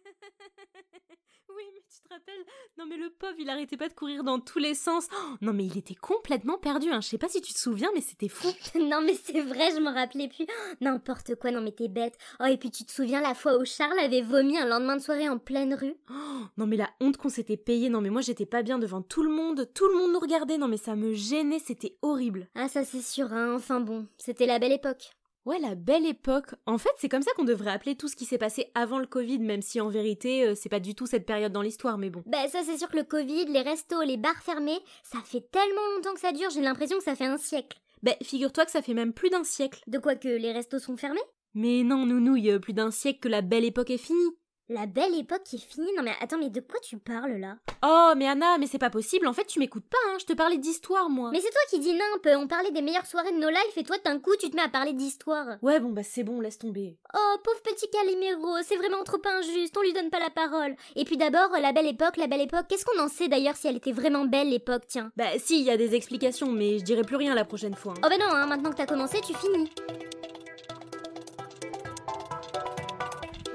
oui, mais tu te rappelles? Non, mais le pauvre, il arrêtait pas de courir dans tous les sens. Oh, non, mais il était complètement perdu. Hein. Je sais pas si tu te souviens, mais c'était fou. non, mais c'est vrai, je me rappelais plus. N'importe quoi, non, mais t'es bête. Oh, et puis tu te souviens la fois où Charles avait vomi un lendemain de soirée en pleine rue? Oh, Non, mais la honte qu'on s'était payé. Non, mais moi j'étais pas bien devant tout le monde. Tout le monde nous regardait. Non, mais ça me gênait. C'était horrible. Ah, ça c'est sûr, hein. Enfin bon, c'était la belle époque. Ouais, la belle époque. En fait, c'est comme ça qu'on devrait appeler tout ce qui s'est passé avant le Covid, même si en vérité, euh, c'est pas du tout cette période dans l'histoire, mais bon. Bah, ça, c'est sûr que le Covid, les restos, les bars fermés, ça fait tellement longtemps que ça dure, j'ai l'impression que ça fait un siècle. Bah, figure-toi que ça fait même plus d'un siècle. De quoi que les restos sont fermés? Mais non, nounouille, plus d'un siècle que la belle époque est finie. La belle époque qui est finie Non mais attends, mais de quoi tu parles là? Oh, mais Anna, mais c'est pas possible, en fait tu m'écoutes pas, hein, je te parlais d'histoire moi. Mais c'est toi qui dis nimp, on parlait des meilleures soirées de nos lives et toi d'un coup tu te mets à parler d'histoire. Ouais, bon bah c'est bon, laisse tomber. Oh, pauvre petit Calimero, c'est vraiment trop injuste, on lui donne pas la parole. Et puis d'abord, la belle époque, la belle époque, qu'est-ce qu'on en sait d'ailleurs si elle était vraiment belle l'époque, tiens Bah si, il y a des explications, mais je dirai plus rien la prochaine fois. Hein. Oh bah non, hein, maintenant que t'as commencé, tu finis.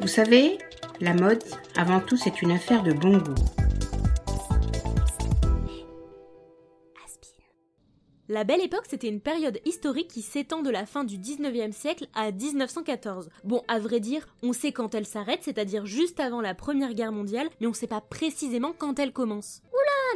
Vous savez, la mode, avant tout, c'est une affaire de bon goût. La Belle Époque, c'était une période historique qui s'étend de la fin du 19e siècle à 1914. Bon, à vrai dire, on sait quand elle s'arrête, c'est-à-dire juste avant la Première Guerre mondiale, mais on sait pas précisément quand elle commence.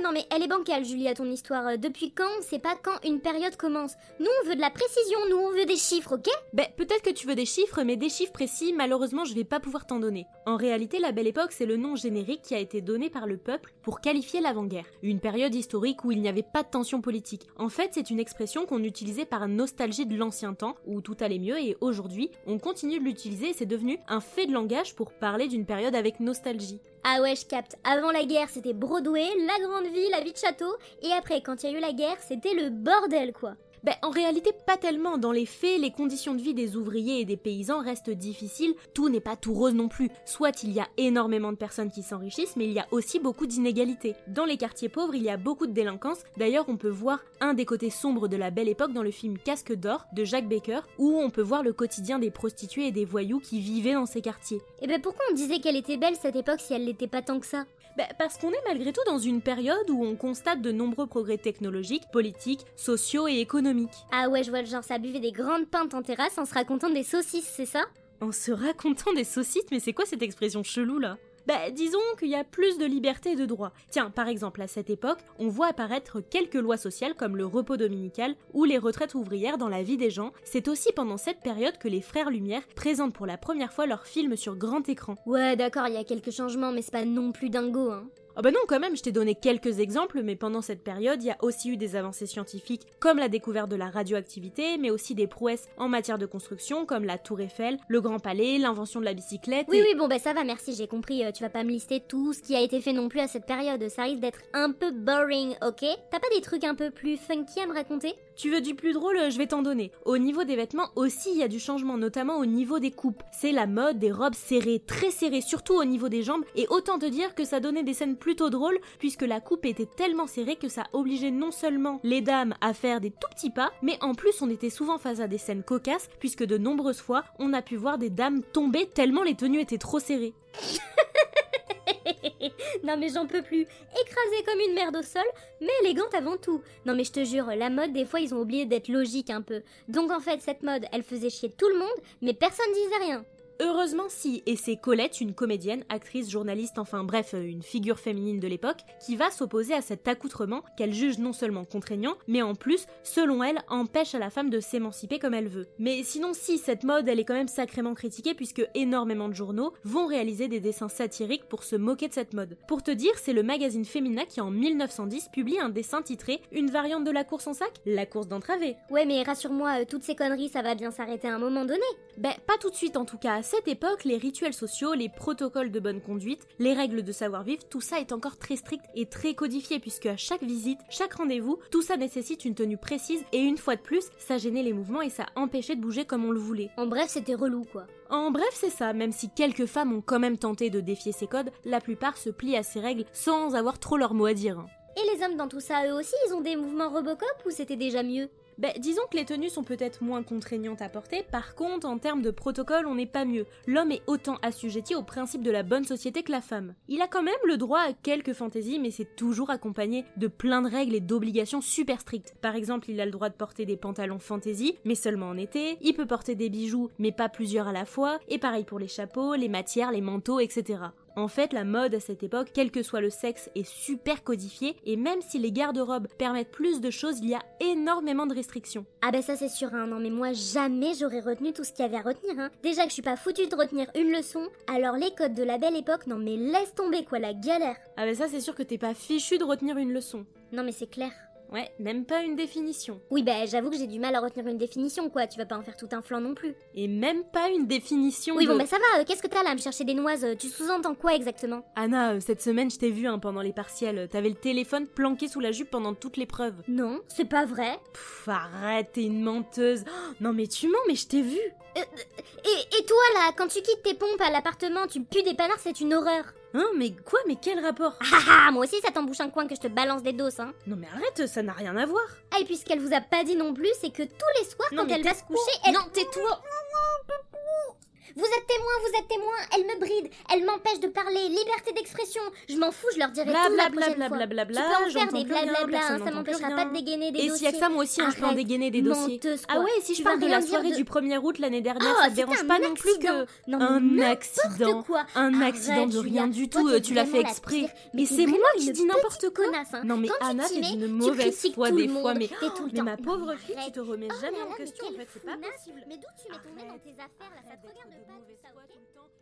Non mais elle est bancale Julie à ton histoire. Euh, depuis quand on sait pas quand une période commence Nous on veut de la précision, nous on veut des chiffres, ok? Ben peut-être que tu veux des chiffres, mais des chiffres précis, malheureusement je vais pas pouvoir t'en donner. En réalité, la Belle Époque c'est le nom générique qui a été donné par le peuple pour qualifier l'avant-guerre. Une période historique où il n'y avait pas de tension politique. En fait, c'est une expression qu'on utilisait par nostalgie de l'ancien temps, où tout allait mieux, et aujourd'hui, on continue de l'utiliser et c'est devenu un fait de langage pour parler d'une période avec nostalgie. Ah ouais, je capte. Avant la guerre, c'était Broadway, la grande vie, la vie de château. Et après, quand il y a eu la guerre, c'était le bordel, quoi. Ben, en réalité, pas tellement. Dans les faits, les conditions de vie des ouvriers et des paysans restent difficiles. Tout n'est pas tout rose non plus. Soit il y a énormément de personnes qui s'enrichissent, mais il y a aussi beaucoup d'inégalités. Dans les quartiers pauvres, il y a beaucoup de délinquance. D'ailleurs, on peut voir un des côtés sombres de la belle époque dans le film Casque d'or de Jacques Baker, où on peut voir le quotidien des prostituées et des voyous qui vivaient dans ces quartiers. Et eh ben pourquoi on disait qu'elle était belle cette époque si elle l'était pas tant que ça? Ben, Parce qu'on est malgré tout dans une période où on constate de nombreux progrès technologiques, politiques, sociaux et économiques. Ah ouais, je vois le genre, ça buvait des grandes pintes en terrasse en se racontant des saucisses, c'est ça? En se racontant des saucisses Mais c'est quoi cette expression chelou là? Bah, disons qu'il y a plus de liberté et de droits. Tiens, par exemple, à cette époque, on voit apparaître quelques lois sociales comme le repos dominical ou les retraites ouvrières dans la vie des gens. C'est aussi pendant cette période que les frères Lumière présentent pour la première fois leur film sur grand écran. Ouais, d'accord, il y a quelques changements, mais c'est pas non plus dingo, hein. Ah bah non, quand même, je t'ai donné quelques exemples, mais pendant cette période, il y a aussi eu des avancées scientifiques comme la découverte de la radioactivité, mais aussi des prouesses en matière de construction comme la Tour Eiffel, le Grand Palais, l'invention de la bicyclette. Oui, oui, bon bah ça va, merci, j'ai compris. Euh, tu vas pas me lister tout ce qui a été fait non plus à cette période. Ça risque d'être un peu boring, ok? T'as pas des trucs un peu plus funky à me raconter? Tu veux du plus drôle Je vais t'en donner. Au niveau des vêtements aussi, il y a du changement, notamment au niveau des coupes. C'est la mode des robes serrées, très serrées, surtout au niveau des jambes, et autant te dire que ça donnait des scènes plus plutôt drôle puisque la coupe était tellement serrée que ça obligeait non seulement les dames à faire des tout petits pas, mais en plus on était souvent face à des scènes cocasses puisque de nombreuses fois on a pu voir des dames tomber tellement les tenues étaient trop serrées. non mais j'en peux plus. Écrasée comme une merde au sol, mais élégante avant tout. Non mais je te jure, la mode, des fois, ils ont oublié d'être logique un peu. Donc en fait, cette mode, elle faisait chier tout le monde, mais personne disait rien. Heureusement si, et c'est Colette, une comédienne, actrice, journaliste, enfin bref, euh, une figure féminine de l'époque, qui va s'opposer à cet accoutrement qu'elle juge non seulement contraignant, mais en plus, selon elle, empêche à la femme de s'émanciper comme elle veut. Mais sinon si, cette mode, elle est quand même sacrément critiquée puisque énormément de journaux vont réaliser des dessins satiriques pour se moquer de cette mode. Pour te dire, c'est le magazine Femina qui en 1910 publie un dessin titré Une variante de la course en sac? La course d'entravé. Ouais mais rassure-moi, euh, toutes ces conneries, ça va bien s'arrêter à un moment donné. Ben, pas tout de suite en tout cas cette époque, les rituels sociaux, les protocoles de bonne conduite, les règles de savoir-vivre, tout ça est encore très strict et très codifié puisque à chaque visite, chaque rendez-vous, tout ça nécessite une tenue précise et une fois de plus, ça gênait les mouvements et ça empêchait de bouger comme on le voulait. En bref, c'était relou quoi. En bref, c'est ça, même si quelques femmes ont quand même tenté de défier ces codes, la plupart se plient à ces règles sans avoir trop leur mot à dire. Et les hommes dans tout ça, eux aussi, ils ont des mouvements Robocop ou c'était déjà mieux? Ben, disons que les tenues sont peut-être moins contraignantes à porter, par contre, en termes de protocole, on n'est pas mieux. L'homme est autant assujetti au principe de la bonne société que la femme. Il a quand même le droit à quelques fantaisies, mais c'est toujours accompagné de plein de règles et d'obligations super strictes. Par exemple, il a le droit de porter des pantalons fantaisie, mais seulement en été, il peut porter des bijoux, mais pas plusieurs à la fois, et pareil pour les chapeaux, les matières, les manteaux, etc. En fait, la mode à cette époque, quel que soit le sexe, est super codifiée, et même si les garde-robes permettent plus de choses, il y a énormément de restrictions. Ah bah ça c'est sûr, hein. non mais moi jamais j'aurais retenu tout ce qu'il y avait à retenir. Hein. Déjà que je suis pas foutue de retenir une leçon, alors les codes de la belle époque, non mais laisse tomber quoi, la galère. Ah bah ça c'est sûr que t'es pas fichu de retenir une leçon. Non mais c'est clair. Ouais, même pas une définition. Oui, bah j'avoue que j'ai du mal à retenir une définition, quoi. Tu vas pas en faire tout un flanc non plus. Et même pas une définition. Oui, de- bon, bah ça va. euh, Qu'est-ce que t'as là à me chercher des noises euh, Tu sous-entends quoi exactement? Anna, euh, cette semaine je t'ai vu hein, pendant les partiels. T'avais le téléphone planqué sous la jupe pendant toute l'épreuve. Non, c'est pas vrai. Pff, arrête, t'es une menteuse. Oh, non mais tu mens, mais je t'ai vu. Et, et toi là, quand tu quittes tes pompes à l'appartement, tu pues des panards, c'est une horreur. Hein, mais quoi, mais quel rapport Ah ah, moi aussi ça t'embouche un coin que je te balance des doses, hein. Non mais arrête, ça n'a rien à voir. Ah, et puis ce qu'elle vous a pas dit non plus, c'est que tous les soirs, Non, quand elle va se coucher, elle. Non, tais-toi. Vous êtes témoin, vous êtes témoin, elle me bride, elle m'empêche de parler, liberté d'expression. Je m'en fous, je leur dirai tout la Blablabla, prochaine fois. blablabla, tu peux en faire des blablabla, hein, ça m'empêchera pas de dégainer des Et dossiers. s'il y a que ça, moi aussi, hein, je peux en dégainer des dossiers. menteuse, Ah ouais, si je Tu parle de la soirée de- du 1er août l'année dernière, Ah, ça te dérange pas non plus que... Non, Un accident. quoi. Un accident de rien du tout, t'es euh, tu l'as fait la exprès. Mais c'est moi qui une dis n'importe quoi. hein. Non mais tu Anna, t'es tu mauvaise foi des fois, mais... Ma pauvre fille, tu te remets Oh jamais en question, en fait, c'est pas possible. Mais d'où tu mets ton nez dans tes affaires là Ça te regarde de mauvaise foi tout le temps.